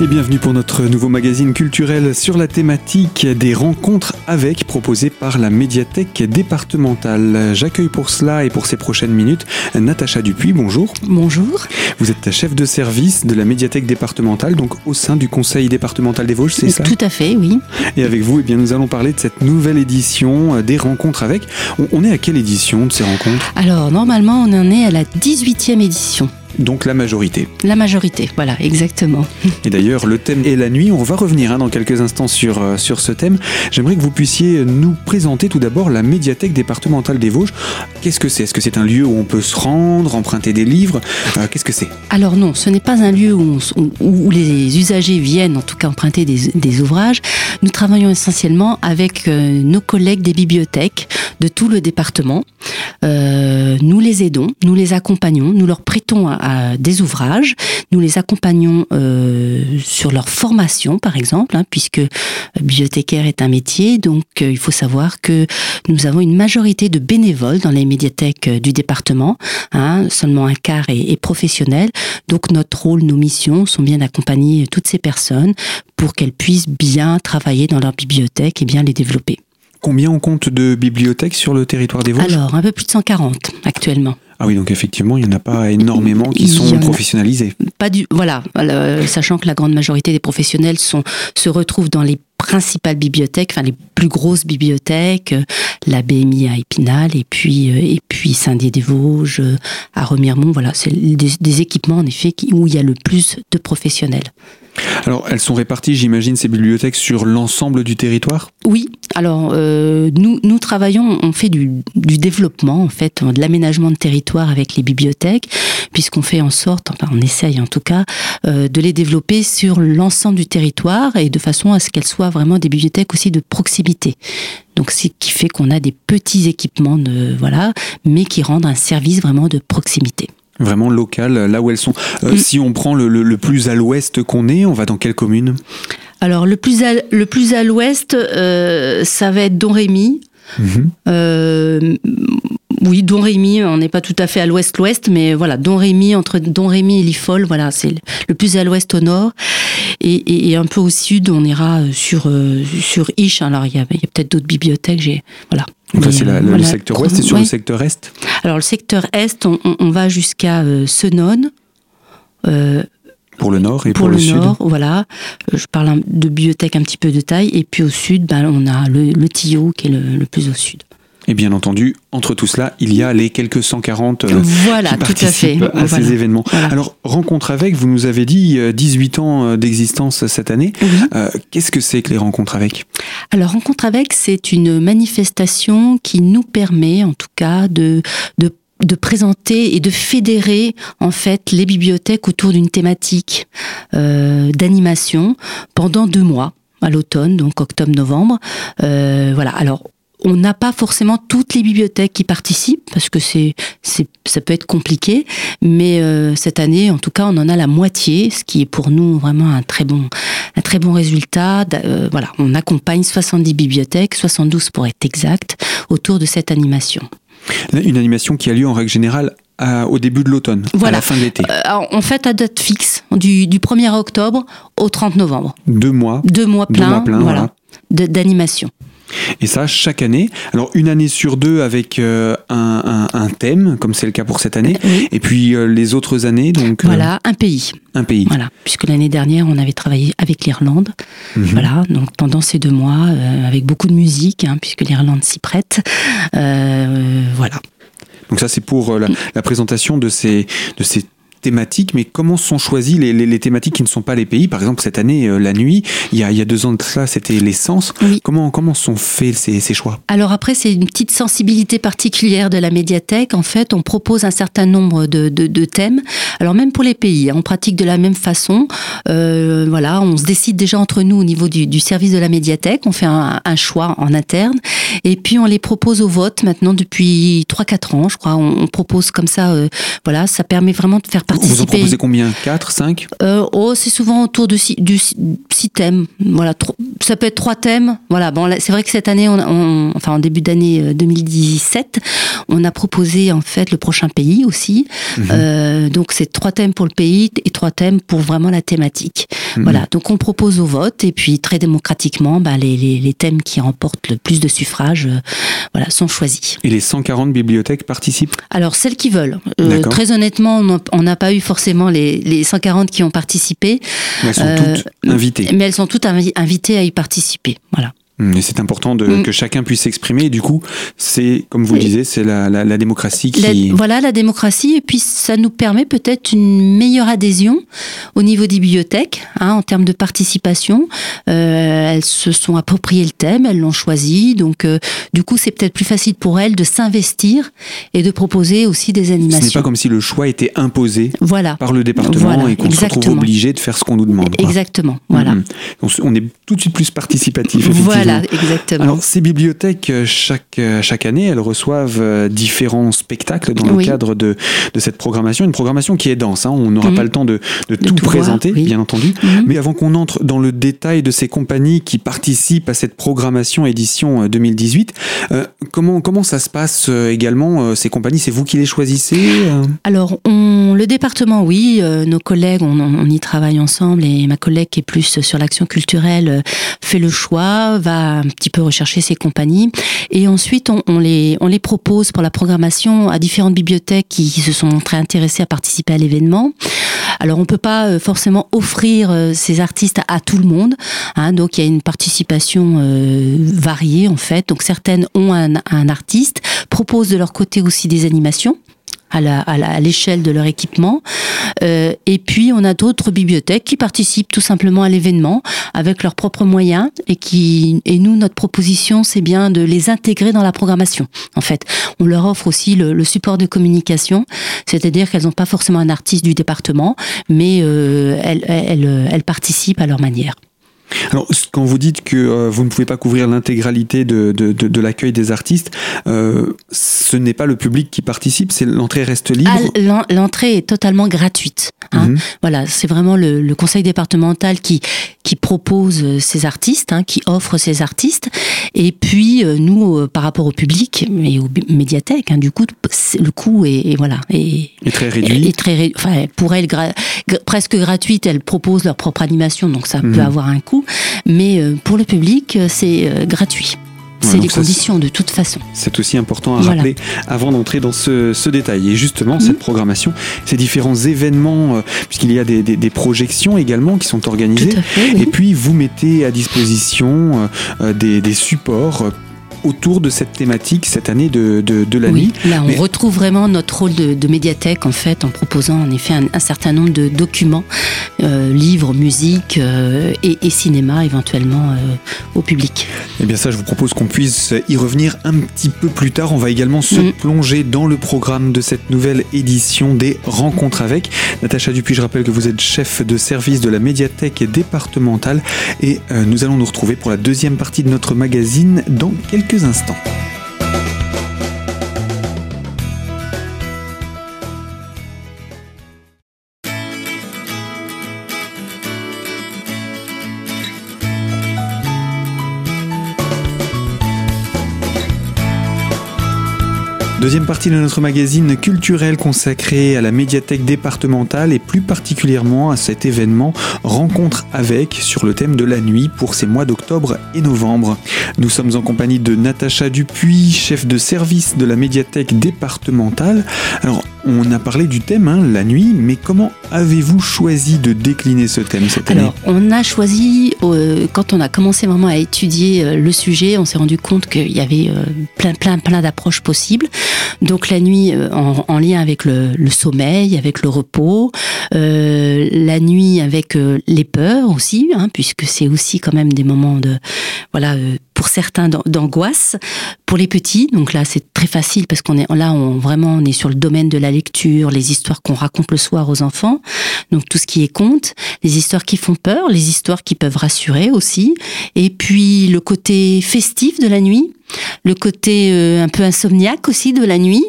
Et bienvenue pour notre nouveau magazine culturel sur la thématique des rencontres avec proposé par la médiathèque départementale. J'accueille pour cela et pour ces prochaines minutes Natacha Dupuis, bonjour. Bonjour. Vous êtes chef de service de la médiathèque départementale, donc au sein du conseil départemental des Vosges, c'est ça? Tout à fait, oui. Et avec vous, eh bien, nous allons parler de cette nouvelle édition des rencontres avec. On est à quelle édition de ces rencontres? Alors normalement on en est à la 18e édition. Donc la majorité. La majorité, voilà, exactement. Et d'ailleurs, le thème est la nuit. On va revenir hein, dans quelques instants sur, euh, sur ce thème. J'aimerais que vous puissiez nous présenter tout d'abord la médiathèque départementale des Vosges. Qu'est-ce que c'est? Est-ce que c'est un lieu où on peut se rendre, emprunter des livres? Euh, Qu'est-ce que c'est? Alors non, ce n'est pas un lieu où, où, les usagers viennent en tout cas emprunter des, des ouvrages. Nous travaillons essentiellement avec euh, nos collègues des bibliothèques de tout le département. nous les aidons, nous les accompagnons, nous leur prêtons à, des ouvrages. Nous les accompagnons euh, sur leur formation, par exemple, hein, puisque bibliothécaire est un métier. Donc, euh, il faut savoir que nous avons une majorité de bénévoles dans les médiathèques euh, du département. Hein, seulement un quart est, est professionnel. Donc, notre rôle, nos missions sont bien d'accompagner toutes ces personnes pour qu'elles puissent bien travailler dans leur bibliothèque et bien les développer. Combien on compte de bibliothèques sur le territoire des Vosges? Alors, un peu plus de 140 actuellement. Ah oui, donc effectivement, il n'y en a pas énormément qui sont professionnalisés. Pas du, voilà, sachant que la grande majorité des professionnels sont, se retrouvent dans les principales bibliothèques, enfin les plus grosses bibliothèques, euh, la BMI à Épinal et puis euh, et puis Saint-Dié-des-Vosges euh, à Remiremont. Voilà, c'est des, des, équipements en effet où il y a le plus de professionnels. Alors, elles sont réparties, j'imagine, ces bibliothèques sur l'ensemble du territoire? Oui. Alors, euh, nous, nous travaillons, on fait du, du développement, en fait, de l'aménagement de territoire avec les bibliothèques, puisqu'on fait en sorte, enfin, on essaye en tout cas, euh, de les développer sur l'ensemble du territoire et de façon à ce qu'elles soient vraiment des bibliothèques aussi de proximité. Donc, ce qui fait qu'on a des petits équipements, de, voilà, mais qui rendent un service vraiment de proximité vraiment local, là où elles sont. Euh, si on prend le, plus à l'ouest qu'on est, on va dans quelle commune? Alors le plus à, le plus à l'ouest, euh, ça va être Don Euh, oui, Don Rémy, on n'est pas tout à fait à l'ouest-ouest, mais voilà, Don Rémy, entre Don Rémy et Lifol, voilà, c'est le plus à l'ouest au nord. Et, un peu au sud, on ira sur, sur Isch. Alors, il y a, peut-être d'autres bibliothèques, j'ai, voilà. Donc c'est le secteur ouest et sur le secteur est? Alors le secteur est, on, va jusqu'à euh, euh, pour le nord et pour, pour le, le nord, voilà. Euh, je parle de bibliothèque un petit peu de taille. Et puis au sud, ben, on a le, le Tillot qui est le plus au sud. Et bien entendu, entre tout cela, il y a les quelques 140 euh, voilà, qui participent à, ces événements. Alors, rencontre avec, vous nous avez dit 18 euh, ans d'existence cette année. Qu'est-ce que c'est que les rencontres avec? Alors, rencontre avec, c'est une manifestation qui nous permet, en tout cas, de, de de présenter et de fédérer en fait les bibliothèques autour d'une thématique d'animation pendant deux mois à l'automne, donc octobre-novembre. voilà. Alors on n'a pas forcément toutes les bibliothèques qui participent parce que c'est, ça peut être compliqué, mais euh, cette année, en tout cas, on en a la moitié, ce qui est pour nous vraiment un très bon, un très bon résultat. Euh, voilà, on accompagne 70 bibliothèques, 72 pour être exact, autour de cette animation. Une animation qui a lieu en règle générale au début de l'automne, à la fin de l'été. Euh, on fait à date fixe, du, 1er octobre au 30 novembre. Deux mois. Deux mois pleins, voilà, d'animation. Et ça, chaque année. Alors, une année sur deux avec euh, un, thème, comme c'est le cas pour cette année. Et puis euh, les autres années, donc. Euh, voilà, un pays. Un pays. Voilà, puisque l'année dernière, on avait travaillé avec l'Irlande. Mhm. Voilà, donc pendant ces deux mois, avec beaucoup de musique, hein, puisque l'Irlande s'y prête. Donc ça, c'est pour la, la, présentation de ces, de ces thématiques, mais comment sont choisies les, thématiques qui ne sont pas les pays? Par exemple, cette année, euh, la nuit, il y, a, il y a deux ans de ça, c'était l'essence. Comment, comment sont faits ces, ces choix? Alors après, c'est une petite sensibilité particulière de la médiathèque. En fait, on propose un certain nombre de, de, thèmes. Alors même pour les pays, hein, on pratique de la même façon. Euh, voilà, on se décide déjà entre nous au niveau du, du service de la médiathèque. On fait un, un, choix en interne. Et puis on les propose au vote maintenant depuis 3-4 ans, je crois. On, propose comme ça, euh, voilà, ça permet vraiment de faire vous en proposez combien? 4, 5 euh, Oh, c'est souvent autour de 6 thèmes. Voilà, ça peut être 3 thèmes. Voilà, bon, c'est vrai que cette année, on, enfin en début d'année 2017, euh, on a proposé en fait le prochain pays aussi. Mhm. donc c'est trois thèmes pour le pays et trois thèmes pour vraiment la thématique. Mhm. Voilà, donc on propose au vote et puis très démocratiquement, bah, les, les, les, thèmes qui remportent le plus de suffrages, voilà, sont choisis. Et les 140 bibliothèques participent? Alors celles qui veulent. très honnêtement, on n'a pas eu forcément les, les 140 qui ont participé. Mais elles sont toutes invitées. Mais elles sont toutes invitées à y participer. Voilà. Hum, et c'est important de, Mm. que chacun puisse s'exprimer. Et du coup, c'est, comme vous le disiez, c'est la, la, la démocratie La- qui. voilà la démocratie et puis ça nous permet peut-être une meilleure adhésion au niveau des bibliothèques hein, en termes de participation. Euh, elles se sont appropriées le thème, elles l'ont choisi, donc euh, du coup c'est peut-être plus facile pour elles de s'investir et de proposer aussi des Ce n'est animations. pas comme si le choix était imposé Voilà, par le département Voilà, et qu'on se retrouve obligé de faire ce qu'on nous demande. exactement. Voilà. Donc, on est tout de suite plus participatif. effectivement. voilà, exactement. Alors, ces bibliothèques, euh, chaque, euh, chaque année, elles reçoivent euh, différents spectacles dans le cadre de, de cette programmation. Une programmation qui est dense. hein. On n'aura Mhm. pas le temps de, de De tout, tout voir, présenter, oui. bien entendu. Mhm. Mais avant qu'on entre dans le détail de ces compagnies qui participent à cette programmation édition euh, 2018, euh, comment, comment ça se passe également, ces compagnies? C'est vous qui les choisissez Alors, on, le département, oui, euh, nos collègues, on, on y travaille ensemble et ma collègue qui est plus sur l'action culturelle fait le choix, va un petit peu rechercher ses compagnies et ensuite on, les, on les propose pour la programmation à différentes bibliothèques qui, se sont très intéressées à participer à l'événement. Alors, on peut pas euh, forcément offrir euh, ces artistes à, tout le monde, hein, donc il y a une participation euh, variée en fait. Donc, certaines ont un artiste, proposent de leur côté aussi des animations à l'échelle de leur équipement. Euh, et puis, on a d'autres bibliothèques qui participent tout simplement à l'événement avec leurs propres moyens et qui, et nous, notre proposition, c'est bien de les intégrer dans la programmation. En fait, on leur offre aussi le, le support de communication, c'est-à-dire qu'elles n'ont pas forcément un artiste du département, mais euh, elles, elles, elles participent à leur manière. Alors, quand vous dites que euh, vous ne pouvez pas couvrir l'intégralité de, de, de- de l'accueil des artistes, euh, ce n'est pas le public qui participe, c'est l'entrée reste libre. Ah, l'en- L'entrée est totalement gratuite. hein. Mhm. Voilà, c'est vraiment le, le conseil départemental qui qui propose euh, ces artistes, hein, qui offre ces artistes. Et puis euh, nous, par rapport au public et aux médiathèques, hein, du coup, le coût est, est- voilà est, est très réduit. est très enfin pour elles gra- presque gratuite. Elles proposent leur propre animation, donc ça Mhm. peut avoir un coût. Mais euh, pour le public, euh, c'est euh, gratuit. Ouais, C'est donc les ça, conditions de toute façon. C'est aussi important à Voilà. rappeler avant d'entrer dans ce, ce détail. Et justement, cette programmation, ces différents événements, euh, puisqu'il y a des, des- des projections également qui sont organisées, Tout à fait. et puis vous mettez à disposition euh, des, des supports autour de cette thématique cette année de, de, de la Oui, nuit. là, on Mais- retrouve vraiment notre rôle de, de médiathèque, en fait, en proposant en effet un, un certain nombre de documents, euh, livres, musique euh, et, et cinéma éventuellement euh, au public. Eh bien ça, je vous propose qu'on puisse y revenir un petit peu plus tard. On va également se Mm. plonger dans le programme de cette nouvelle édition des Rencontres avec. Natacha Dupuis, je rappelle que vous êtes chef de service de la médiathèque départementale et nous allons nous retrouver pour la deuxième partie de notre magazine dans quelques instants. Deuxième partie de notre magazine culturel consacré à la médiathèque départementale et plus particulièrement à cet événement Rencontre avec sur le thème de la nuit pour ces mois d'octobre et novembre. Nous sommes en compagnie de Natacha Dupuis, chef de service de la médiathèque départementale. On a parlé du thème, hein, la nuit, mais comment avez-vous choisi de décliner ce thème cette année on a choisi, euh, quand on a commencé vraiment à étudier euh, le sujet, on s'est rendu compte qu'il y avait euh, plein, plein, plein d'approches possibles. Donc la nuit en, en lien avec le, le sommeil, avec le repos, la nuit avec les peurs aussi, hein, puisque c'est aussi quand même des moments de, voilà, pour certains d'an- d'angoisse. Pour les petits, donc là c'est très facile parce qu'on est là, on vraiment on est sur le domaine de la lecture, les histoires qu'on raconte le soir aux enfants, donc tout ce qui est conte, les histoires qui font peur, les histoires qui peuvent rassurer aussi, et puis le côté festif de la nuit, le côté euh, un peu insomniaque aussi de la nuit.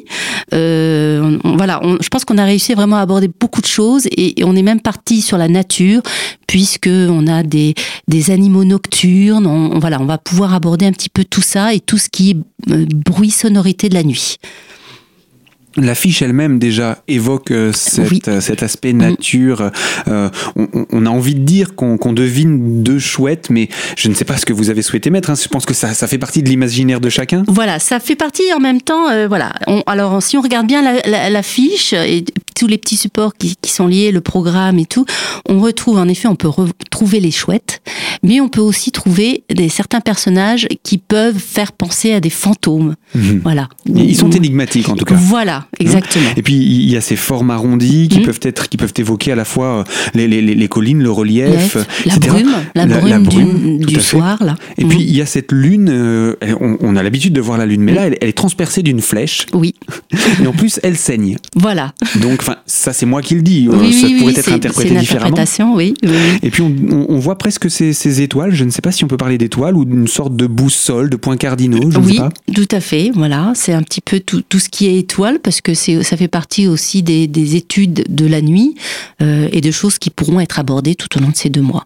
Euh, voilà, je pense qu'on a réussi vraiment à aborder beaucoup de choses et, on est même parti sur la nature puisque on a des, des animaux nocturnes. On- voilà, on va pouvoir aborder un petit peu tout ça et tout ce qui est euh, bruit, sonorité de la nuit. L'affiche elle-même déjà évoque euh, cette, euh, cet aspect nature. Euh, on, on, a envie de dire qu'on devine deux chouettes, mais je ne sais pas ce que vous avez souhaité mettre. Hein. Je pense que ça, ça fait partie de l'imaginaire de chacun. Voilà, ça fait partie en même temps. Euh, voilà. On, alors si on regarde bien l'affiche la, la, et tous les petits supports qui, qui, sont liés, le programme et tout, on retrouve en effet, on peut retrouver les chouettes, mais on peut aussi trouver des certains personnages qui peuvent faire penser à des fantômes. Mmh. Voilà. Ils sont énigmatiques en tout cas. Voilà, exactement. Et puis il y a ces formes arrondies qui mmh. peuvent être, qui peuvent évoquer à la fois les, les, les collines, le relief, la etc. brume, la, la brume, la brume du, du soir là. Et mmh. puis il y a cette lune. Euh, on, on, a l'habitude de voir la lune, mais là elle, elle, est transpercée d'une flèche. Oui. Et en plus elle saigne. Voilà. Donc enfin ça c'est moi qui le dis. Oui, ça oui, pourrait oui, être interprété différemment. oui. Et puis on, voit presque ces, ces, étoiles. Je ne sais pas si on peut parler d'étoiles ou d'une sorte de boussole, de points cardinaux. Je oui, ne sais pas. tout à fait. Voilà, c'est un petit peu tout, tout, ce qui est étoile parce que ça fait partie aussi des, des études de la nuit euh, et de choses qui pourront être abordées tout au long de ces deux mois.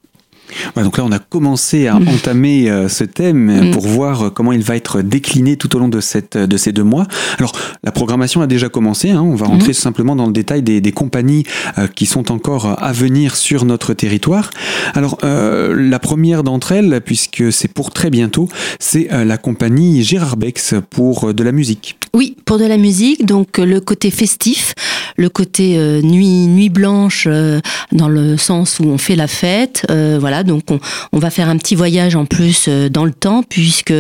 Ouais, donc là, on a commencé à mmh. entamer euh, ce thème mmh. pour voir comment il va être décliné tout au long de, cette, de ces deux mois. Alors, la programmation a déjà commencé. Hein, on va rentrer mmh. simplement dans le détail des, des compagnies euh, qui sont encore à venir sur notre territoire. Alors, euh, la première d'entre elles, puisque c'est pour très bientôt, c'est euh, la compagnie Gérard Bex pour de la musique. Oui, pour de la musique, donc le côté festif, le côté euh, nuit nuit blanche euh, dans le sens où on fait la fête. Euh, voilà, donc on, on, va faire un petit voyage en plus dans le temps puisque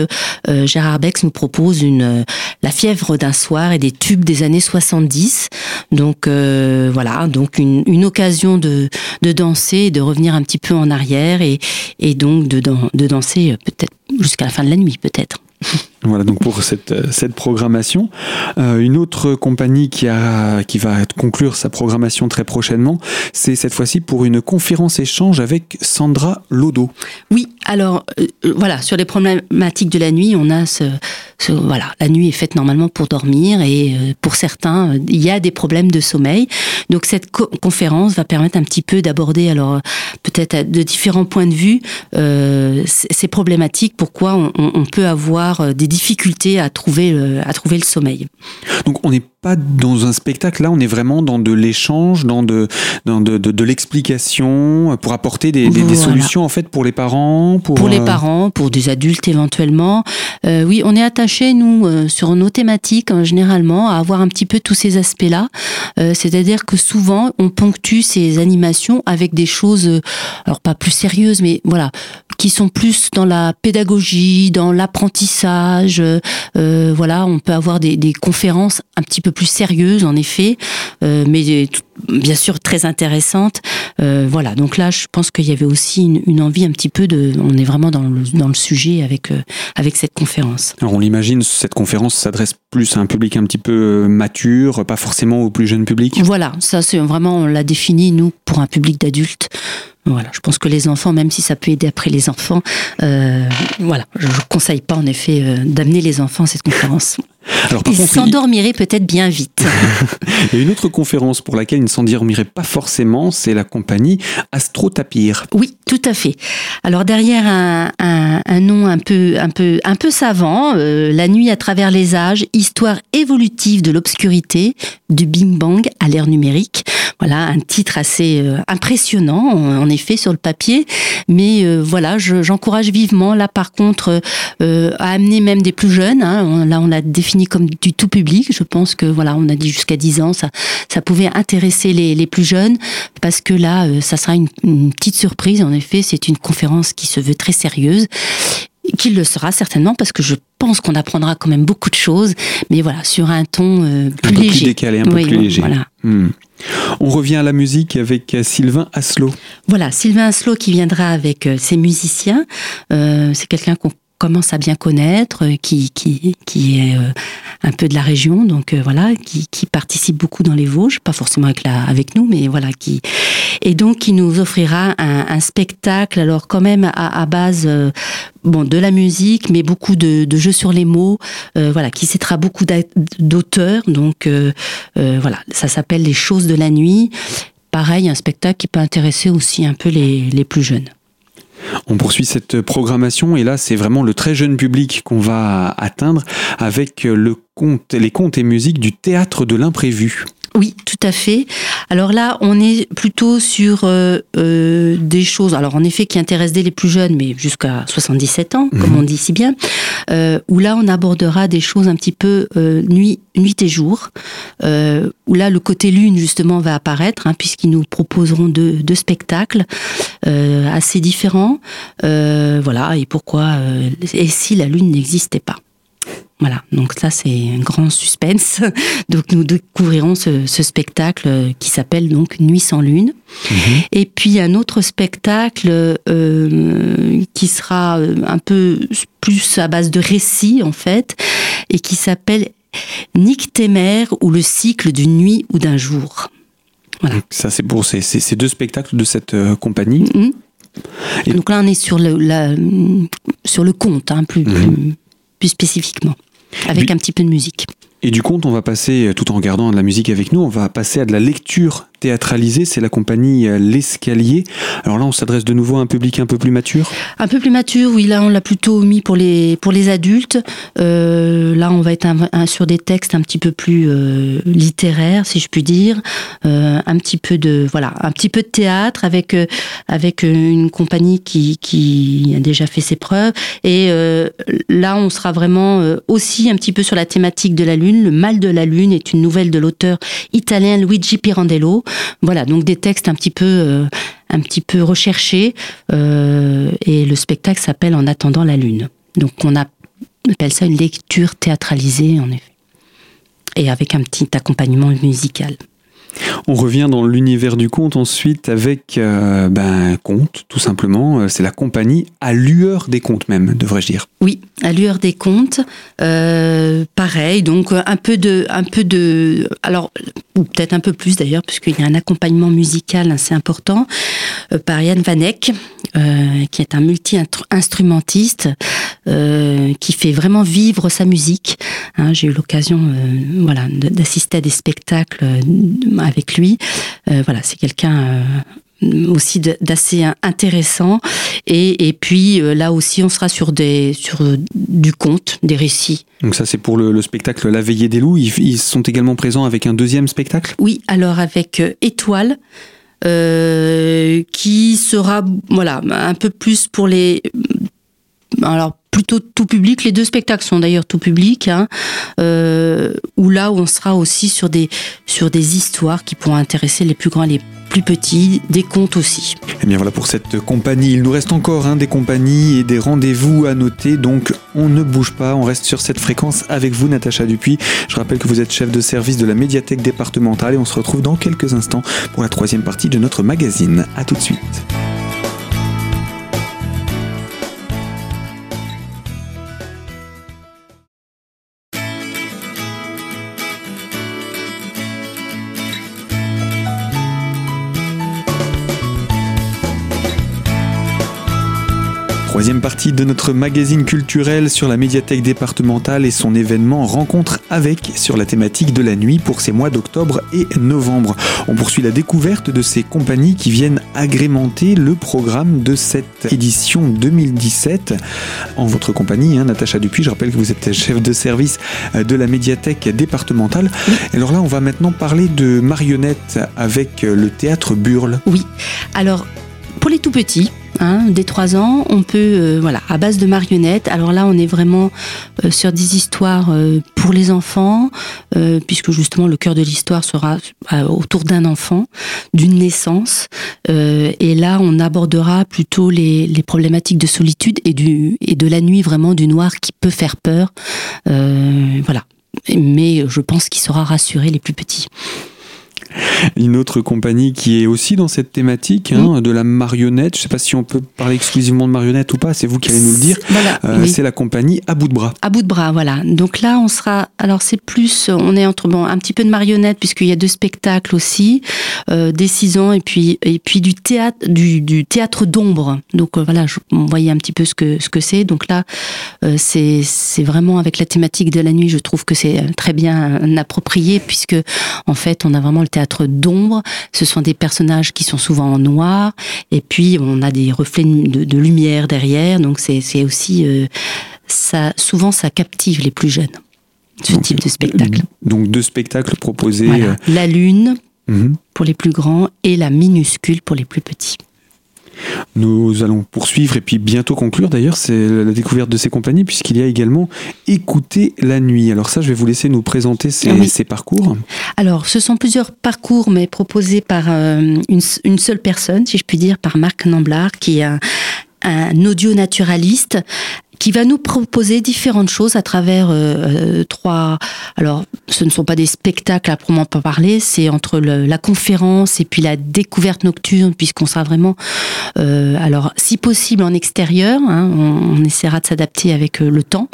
Gérard Bex nous propose une la fièvre d'un soir et des tubes des années 70. Donc voilà, donc une, une occasion de, de danser, de revenir un petit peu en arrière et, et donc de, de danser peut-être jusqu'à la fin de la nuit peut-être. Voilà donc pour cette, cette programmation. Euh, une autre compagnie qui, a, qui va conclure sa programmation très prochainement, c'est cette fois-ci pour une conférence échange avec Sandra Lodo. Oui, alors euh, voilà, sur les problématiques de la nuit, on a ce, voilà, la nuit est faite normalement pour dormir et euh, pour certains, il y a des problèmes de sommeil. Donc cette co conférence va permettre un petit peu d'aborder alors peut-être de différents points de vue euh, ces problématiques, pourquoi on peut avoir des difficultés à trouver, le, à trouver le sommeil. Donc on n'est pas dans un spectacle, là on est vraiment dans de l'échange, dans de, dans de, de, de l'explication, pour apporter des, des, voilà. des, solutions en fait pour les parents. Pour, pour les euh... parents, pour des adultes éventuellement. Euh, oui, on est attaché nous euh, sur nos thématiques hein, généralement à avoir un petit peu tous ces aspects-là. Euh, c'est-à-dire que souvent on ponctue ces animations avec des choses, euh, alors pas plus sérieuses, mais voilà, qui sont plus dans la pédagogie, dans l'apprentissage. Euh, voilà, on peut avoir des, des, conférences un petit peu plus sérieuses, en effet, euh, mais bien sûr très intéressantes. Euh, voilà, donc là, je pense qu'il y avait aussi une, une, envie un petit peu de. On est vraiment dans le, dans le sujet avec, euh, avec cette conférence. Alors, on l'imagine, cette conférence s'adresse plus à un public un petit peu mature, pas forcément au plus jeune public? Voilà, ça, c'est vraiment, on l'a défini, nous, pour un public d'adultes. Voilà, je pense que les enfants, même si ça peut aider après les enfants, euh, voilà, je ne conseille pas en effet euh, d'amener les enfants à cette conférence. Alors, ils s'endormiraient il... peut-être bien vite. il y a une autre conférence pour laquelle ils ne s'endormiraient pas forcément, c'est la compagnie Astro Tapir. Oui, tout à fait. Alors derrière un, un, un nom un peu, un peu, un peu savant, euh, La nuit à travers les âges, histoire évolutive de l'obscurité, du Bing Bang à l'ère numérique. Voilà, un titre assez euh, impressionnant, en effet, sur le papier. Mais euh, voilà, j'encourage je, vivement, là par contre, euh, à amener même des plus jeunes. Hein, on, là, on l'a défini comme du tout public. Je pense que, voilà, on a dit jusqu'à 10 ans, ça, ça pouvait intéresser les, les plus jeunes. Parce que là, euh, ça sera une, une petite surprise. En effet, c'est une conférence qui se veut très sérieuse qu'il le sera certainement parce que je pense qu'on apprendra quand même beaucoup de choses, mais voilà, sur un ton euh, plus un peu léger. Plus décalé, un peu oui, plus léger. Voilà. Hmm. On revient à la musique avec Sylvain Aslo. Voilà, Sylvain Aslo qui viendra avec euh, ses musiciens. Euh, c'est quelqu'un qu'on commence à bien connaître, qui, qui, qui est euh, un peu de la région, donc euh, voilà, qui, qui, participe beaucoup dans les Vosges, pas forcément avec, la, avec nous, mais voilà, qui et donc qui nous offrira un, spectacle, alors quand même à, à base euh, bon de la musique, mais beaucoup de, de jeux sur les mots, euh, voilà, qui citera beaucoup d'auteurs, donc euh, voilà, ça s'appelle Les choses de la nuit. Pareil, un spectacle qui peut intéresser aussi un peu les, les plus jeunes. On poursuit cette programmation et là c'est vraiment le très jeune public qu'on va atteindre avec conte, les contes et musiques du théâtre de l'imprévu. Oui, tout à fait. Alors là, on est plutôt sur euh, euh, des choses, alors en effet, qui intéressent dès les plus jeunes, mais jusqu'à 77 ans, comme Mhm. on dit si bien, euh, où là, on abordera des choses un petit peu nuit, nuit et jour, où là, le côté lune, justement, va apparaître, hein, puisqu'ils nous proposeront deux, deux spectacles assez différents. Voilà, et pourquoi, et si la lune n'existait pas voilà, donc ça c'est un grand suspense. Donc nous découvrirons ce, ce spectacle euh, qui s'appelle donc Nuit sans lune. Et puis un autre spectacle euh, qui sera euh, un peu plus à base de récits en fait, et qui s'appelle Nictémère ou le cycle d'une nuit ou d'un jour. Voilà. Donc Ça c'est pour ces, deux spectacles de cette euh, compagnie. Mhm. Et- Donc là on est sur le, la, sur le conte, hein, plus, Mhm. plus, plus spécifiquement, avec un petit peu de musique. Et du conte, on va passer, euh, tout en regardant de la musique avec nous, on va passer à de la lecture théâtralisée. C'est la compagnie euh, L'Escalier. Alors là, on s'adresse de nouveau à un public un peu plus mature. Un peu plus mature, oui, là on l'a plutôt mis pour les, pour les adultes. Euh, là on va être sur des textes un petit peu plus littéraires, si je puis dire. Un petit peu de voilà, un petit peu de théâtre avec, avec une compagnie qui, qui a déjà fait ses preuves. Et là on sera vraiment aussi un petit peu sur la thématique de la Lune. Le mal de la Lune est une nouvelle de l'auteur italien Luigi Pirandello. Voilà, donc des textes un petit peu... euh, recherchés euh, et le spectacle s'appelle En attendant la lune. Donc on appelle ça une lecture théâtralisée en effet. Et avec un petit accompagnement musical. On revient dans l'univers du conte ensuite avec euh, ben, conte, tout simplement. Euh, C'est la compagnie à lueur des contes même, devrais-je dire. Oui, à lueur des contes, euh, pareil, donc un peu de, un peu de, alors ou peut-être un peu plus d'ailleurs, puisqu'il y a un accompagnement musical assez important euh, par Yann Vanek, euh, qui est un multi-instrumentiste euh, qui fait vraiment vivre sa musique. Hein, J'ai eu l'occasion, euh, voilà, d'assister à des spectacles euh, avec lui. Voilà, c'est quelqu'un. aussi d'assez intéressant et, et puis là aussi on sera sur des sur du conte des récits Donc ça, c'est pour le, le spectacle La Veillée des Loups. Ils, ils sont également présents avec un deuxième spectacle? oui alors avec étoile euh, qui sera voilà un peu plus pour les alors plutôt tout public les deux spectacles sont d'ailleurs tout public hein, euh, où là où on sera aussi sur des histoires qui pourront intéresser les plus grands et les plus petits des contes aussi Eh bien voilà pour cette compagnie. Il nous reste encore hein, des compagnies et des rendez-vous à noter. Donc on ne bouge pas, on reste sur cette fréquence avec vous, Natacha Dupuis. Je rappelle que vous êtes chef de service de la médiathèque départementale et on se retrouve dans quelques instants pour la troisième partie de notre magazine. A tout de suite. Partie de notre magazine culturel sur la médiathèque départementale et son événement Rencontre avec sur la thématique de la nuit pour ces mois d'octobre et novembre. On poursuit la découverte de ces compagnies qui viennent agrémenter le programme de cette édition 2017 en votre compagnie, hein, Natacha Dupuis. Je rappelle que vous êtes chef de service de la médiathèque départementale. Alors là, on va maintenant parler de marionnettes avec le théâtre Burle. Oui. Alors, pour les tout petits, hein, dès 3 ans, on peut, euh, voilà, à base de marionnettes. Alors là, on est vraiment euh, sur des histoires euh, pour les enfants, puisque justement le cœur de l'histoire sera autour d'un enfant, d'une naissance. Et là, on abordera plutôt les, problématiques de solitude et, et de la nuit, vraiment du noir qui peut faire peur. Voilà. Mais je pense qu'il saura rassurer les plus petits. Une autre compagnie qui est aussi dans cette thématique hein, de la marionnette. Je ne sais pas si on peut parler exclusivement de marionnette ou pas, c'est vous qui allez nous le dire. Voilà, Euh, oui. C'est la compagnie à bout de bras. À bout de bras, voilà. Donc là, on sera. Alors c'est plus, on est entre bon un petit peu de marionnette puisqu'il y a deux spectacles aussi, euh, des six ans et puis et puis du théâtre, du, du théâtre d'ombre. Donc euh, voilà, je, on voyait un petit peu ce que ce que c'est. Donc là, euh, c'est c'est vraiment avec la thématique de la nuit. Je trouve que c'est très bien approprié puisque en fait, on a vraiment le théâtre théâtre d'ombre. Ce sont des personnages qui sont souvent en noir, et puis on a des reflets de, lumière derrière. Donc c'est aussi euh, ça. Souvent, ça captive les plus jeunes. Ce type de spectacle. Donc deux spectacles proposés. Euh, la lune mhm. pour les plus grands et la minuscule pour les plus petits. Nous allons poursuivre et puis bientôt conclure d'ailleurs, c'est la découverte de ces compagnies puisqu'il y a également Écouter la nuit. Alors ça, je vais vous laisser nous présenter ces, parcours. Alors, ce sont plusieurs parcours mais proposés par euh, une, seule personne, si je puis dire, par Marc Namblard, qui est un, un audio naturaliste qui va nous proposer différentes choses à travers euh, euh, trois. Alors, ce ne sont pas des spectacles à proprement parler, c'est entre la conférence et puis la découverte nocturne, puisqu'on sera vraiment, euh, alors, si possible en extérieur. Hein, on, essaiera de s'adapter avec le temps.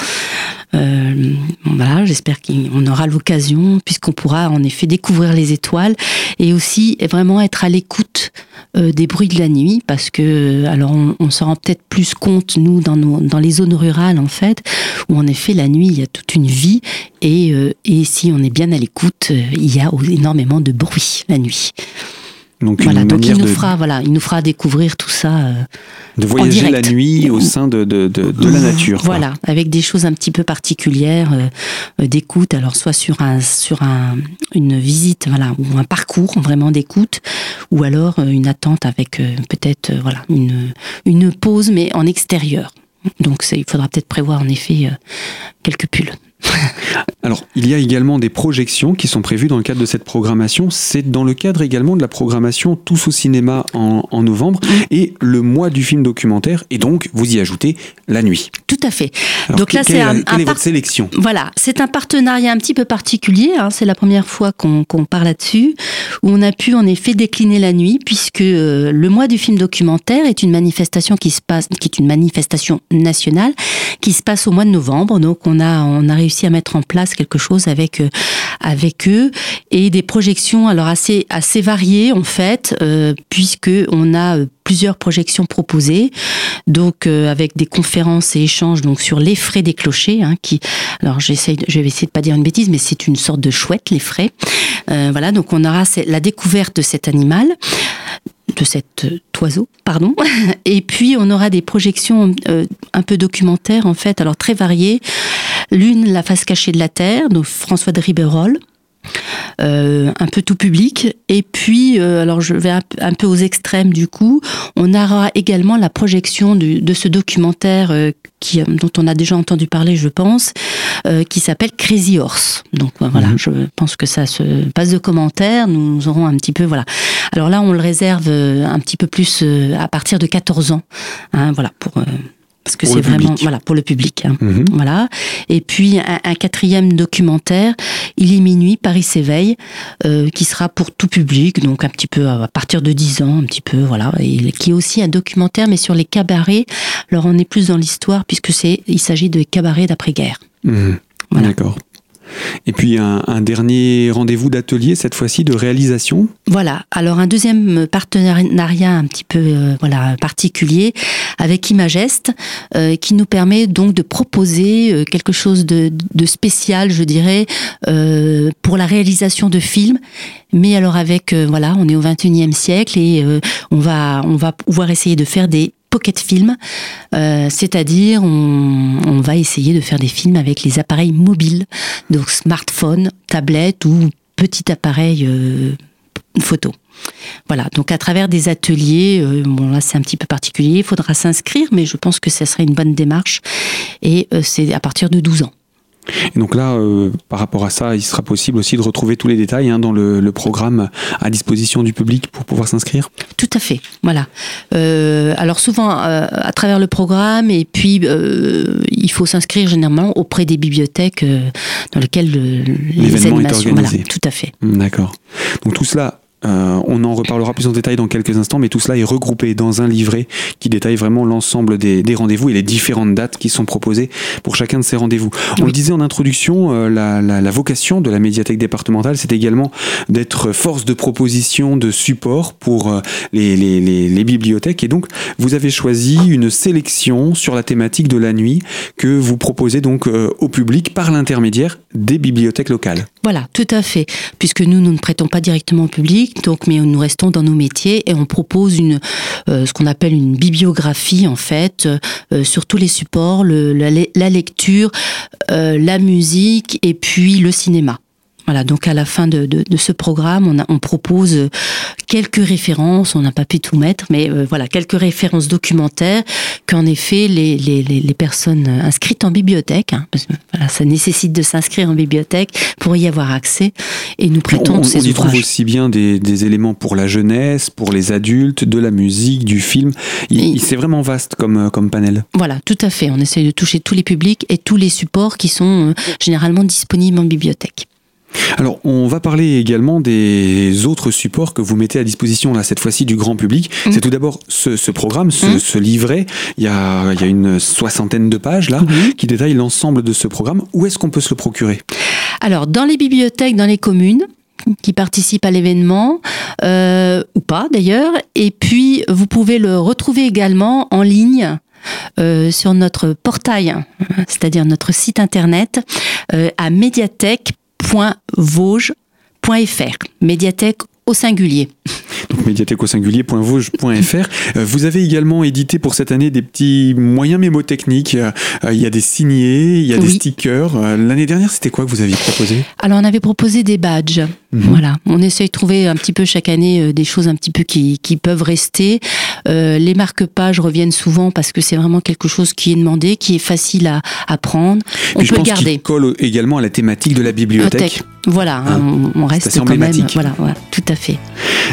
Voilà, j'espère qu'on aura l'occasion, puisqu'on pourra en effet découvrir les étoiles et aussi vraiment être à l'écoute des bruits de la nuit, parce que alors on, on se rend peut-être plus compte nous dans, nos, dans les zones rurale en fait, où en effet la nuit il y a toute une vie et, euh, et si on est bien à l'écoute, euh, il y a énormément de bruit la nuit. Donc, voilà, donc il nous fera, voilà, il nous fera découvrir tout ça. Euh, de voyager la nuit au sein de, de, de, de la nature. Voilà, avec des choses un petit peu particulières d'écoute, alors soit sur un sur un une visite, voilà, ou un parcours vraiment d'écoute, ou alors une attente avec peut-être voilà une une pause mais en extérieur. Donc il faudra peut-être prévoir en effet euh, quelques pulls. Alors, il y a également des projections qui sont prévues dans le cadre de cette programmation. C'est dans le cadre également de la programmation Tous au cinéma en, novembre mm. et le mois du film documentaire. Et donc, vous y ajoutez la nuit. Tout à fait. donc là, c'est un, quelle est votre sélection? Voilà, c'est un partenariat un petit peu particulier. Hein. C'est la première fois qu'on parle là-dessus, où on a pu en effet décliner la nuit, puisque euh, le mois du film documentaire est une manifestation qui se passe, qui est une manifestation nationale, qui se passe au mois de novembre. Donc, on a on a réussi à mettre en place quelque chose avec euh, avec eux et des projections alors assez assez variées en fait euh, puisque on a euh, plusieurs projections proposées, donc avec des conférences et échanges donc sur les frais des clochers, hein, qui, alors j'essaie, je vais essayer de pas dire une bêtise, mais c'est une sorte de chouette les frais. voilà, donc on aura la découverte de cet animal de cet oiseau, pardon. Et puis on aura des projections un peu documentaires en fait, alors très variées. L'une, La face cachée de la Terre, de François de Ribeyrolles. Euh, un peu tout public. Et puis, euh, alors je vais un, peu aux extrêmes du coup, on aura également la projection de ce documentaire euh, qui, dont on a déjà entendu parler, je pense, qui s'appelle Crazy Horse. Donc voilà, mhm. je pense que ça se passe de commentaires. Nous aurons un petit peu, voilà. Alors là, on le réserve un petit peu plus à partir de 14 ans. Hein, voilà, pour parce que c'est vraiment voilà pour le public. Hein. Mhm. Voilà. Et puis un, quatrième documentaire, Il est minuit, Paris s'éveille, euh, qui sera pour tout public, donc un petit peu à partir de 10 ans, un petit peu voilà, et qui est aussi un documentaire mais sur les cabarets. Alors on est plus dans l'histoire puisque c'est il s'agit de cabarets d'après-guerre. Mhm. D'accord. Et puis un, dernier rendez-vous d'atelier, cette fois-ci de réalisation. Voilà. Alors un deuxième partenariat un petit peu euh, voilà particulier avec Imagest, euh, qui nous permet donc de proposer euh, quelque chose de, spécial, je dirais, pour la réalisation de films. Mais alors avec voilà, on est au 21e siècle et on va on va pouvoir essayer de faire des pocket film, euh, c'est-à-dire on, va essayer de faire des films avec les appareils mobiles, donc smartphone, tablette ou petit appareil euh, photo. Voilà, donc à travers des ateliers, euh, bon là c'est un petit peu particulier, il faudra s'inscrire, mais je pense que ça serait une bonne démarche et c'est à partir de 12 ans. Et donc là, euh, par rapport à ça, il sera possible aussi de retrouver tous les détails hein, dans le, programme à disposition du public pour pouvoir s'inscrire Tout à fait, voilà. Euh, alors souvent euh, à travers le programme, et puis il faut s'inscrire généralement auprès des bibliothèques dans lesquelles les animations... Est organisé. tout à fait. D'accord. Donc tout cela euh, on en reparlera plus en détail dans quelques instants, mais tout cela est regroupé dans un livret qui détaille vraiment l'ensemble des, rendez-vous et les différentes dates qui sont proposées pour chacun de ces rendez-vous. On le disait en introduction, euh, la, vocation de la médiathèque départementale, c'est également d'être force de proposition, de support pour euh, les, bibliothèques. Et donc, vous avez choisi une sélection sur la thématique de la nuit que vous proposez donc au public par l'intermédiaire des bibliothèques locales. Voilà, tout à fait. Puisque nous, nous ne prêtons pas directement au public, donc, mais nous restons dans nos métiers et on propose une, euh, ce qu'on appelle une bibliographie, en fait, euh, sur tous les supports, le, la, la, lecture, euh, la musique et puis le cinéma. Voilà, donc à la fin de, de, de ce programme, on, a, on, propose quelques références, on n'a pas pu tout mettre, mais euh, voilà, quelques références documentaires qu'en effet les, les, les, personnes inscrites en bibliothèque, hein, parce que, voilà, ça nécessite de s'inscrire en bibliothèque pour y avoir accès, et nous prêtons on, ces on y ouvrages. trouve aussi bien des, des, éléments pour la jeunesse, pour les adultes, de la musique, du film. Il, c'est vraiment vaste comme, comme panel. Voilà, tout à fait. On essaie de toucher tous les publics et tous les supports qui sont euh, généralement disponibles en bibliothèque. Alors, on va parler également des autres supports que vous mettez à disposition, là, cette fois-ci, du grand public. Mmh. C'est tout d'abord ce, ce, programme, ce, mmh. ce, livret. Il y, a, il y a une soixantaine de pages, là, mmh. qui détaillent l'ensemble de ce programme. Où est-ce qu'on peut se le procurer? Alors, dans les bibliothèques, dans les communes, qui participent à l'événement, euh, ou pas d'ailleurs. Et puis, vous pouvez le retrouver également en ligne euh, sur notre portail, c'est-à-dire notre site internet, euh, à médiathèque médiathèque.vosges.fr. Médiathèque au singulier. Donc médiathèque au singulier.vosges.fr. Vous avez également édité pour cette année des petits moyens mémotechniques. Il y a des signés, il y a oui. des stickers. L'année dernière, c'était quoi que vous aviez proposé? Alors on avait proposé des badges. Mmh. Voilà, on essaye de trouver un petit peu chaque année des choses un petit peu qui, qui peuvent rester. Euh, les marque-pages reviennent souvent parce que c'est vraiment quelque chose qui est demandé, qui est facile à, à prendre. On Puis peut je pense garder. Colle également à la thématique de la bibliothèque. Voilà, hein, on, on reste quand même. Voilà, voilà, tout à fait.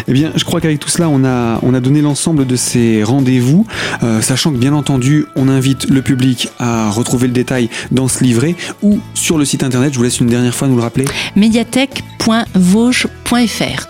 Eh bien, je crois qu'avec tout cela, on a, on a donné l'ensemble de ces rendez-vous, euh, sachant que bien entendu, on invite le public à retrouver le détail dans ce livret ou sur le site internet. Je vous laisse une dernière fois nous le rappeler. médiathèque.vosges.fr.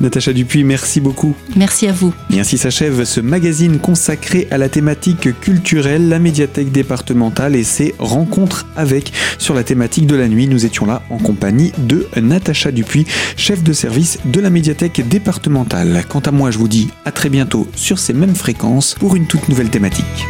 Natacha Dupuis, merci beaucoup. Merci à vous. Et ainsi s'achève magazine consacré à la thématique culturelle, la médiathèque départementale et ses rencontres avec sur la thématique de la nuit. Nous étions là en compagnie de Natacha Dupuis, chef de service de la médiathèque départementale. Quant à moi, je vous dis à très bientôt sur ces mêmes fréquences pour une toute nouvelle thématique.